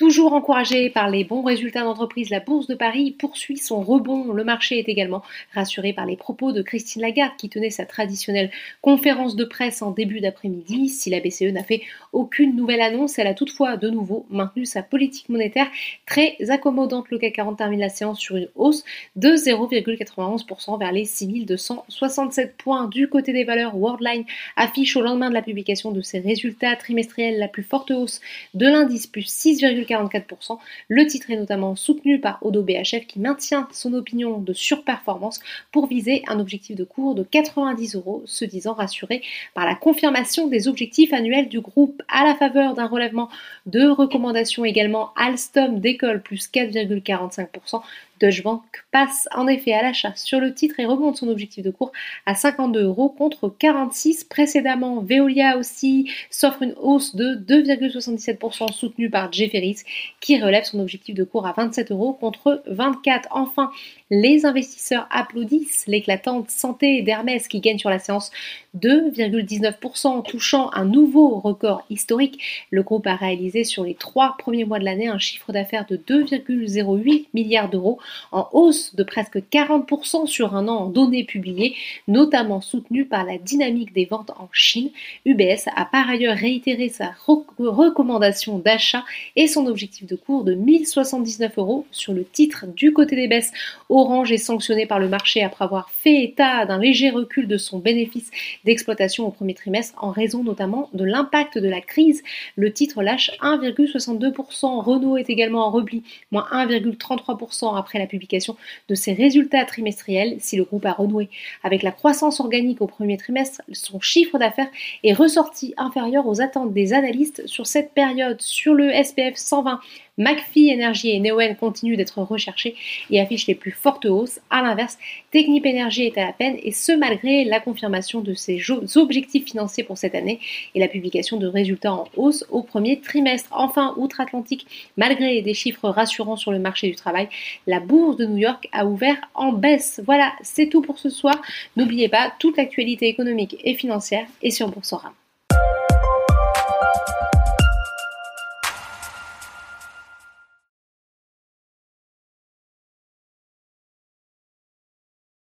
Toujours encouragée par les bons résultats d'entreprise, la Bourse de Paris poursuit son rebond. Le marché est également rassuré par les propos de Christine Lagarde qui tenait sa traditionnelle conférence de presse en début d'après-midi. Si la BCE n'a fait aucune nouvelle annonce, elle a toutefois de nouveau maintenu sa politique monétaire très accommodante. Le CAC 40 termine la séance sur une hausse de 0,91% vers les 6267 points. Du côté des valeurs, Worldline affiche au lendemain de la publication de ses résultats trimestriels la plus forte hausse de l'indice plus 6, 44%. Le titre est notamment soutenu par Odo BHF qui maintient son opinion de surperformance pour viser un objectif de cours de 90 euros, se disant rassuré par la confirmation des objectifs annuels du groupe à la faveur d'un relèvement de recommandations également Alstom décolle plus 4,45%, Deutsche Bank passe en effet à l'achat sur le titre et remonte son objectif de cours à 52 euros contre 46 précédemment. Veolia aussi s'offre une hausse de 2,77% soutenue par Jefferies qui relève son objectif de cours à 27 euros contre 24. Enfin, les investisseurs applaudissent l'éclatante santé d'Hermès qui gagne sur la séance 2,19% touchant un nouveau record historique. Le groupe a réalisé sur les trois premiers mois de l'année un chiffre d'affaires de 2,08 milliards d'euros en hausse de presque 40% sur un an en données publiées, notamment soutenu par la dynamique des ventes en Chine. UBS a par ailleurs réitéré sa recommandation d'achat et son objectif de cours de 1079 euros sur le titre du côté des baisses. Orange est sanctionné par le marché après avoir fait état d'un léger recul de son bénéfice d'exploitation au premier trimestre en raison notamment de l'impact de la crise. Le titre lâche 1,62%. Renault est également en repli, moins 1,33% après la publication de ses résultats trimestriels. Si le groupe a renoué avec la croissance organique au premier trimestre, son chiffre d'affaires est ressorti inférieur aux attentes des analystes sur cette période. Sur le SPF 120, McPhee Energy et Neoen continuent d'être recherchés et affichent les plus fortes hausses. A l'inverse, Technip Energy est à la peine et ce malgré la confirmation de ses objectifs financiers pour cette année et la publication de résultats en hausse au premier trimestre. Enfin, outre-Atlantique, malgré des chiffres rassurants sur le marché du travail, la bourse de New York a ouvert en baisse. Voilà, c'est tout pour ce soir. N'oubliez pas, toute l'actualité économique et financière est sur Boursorama.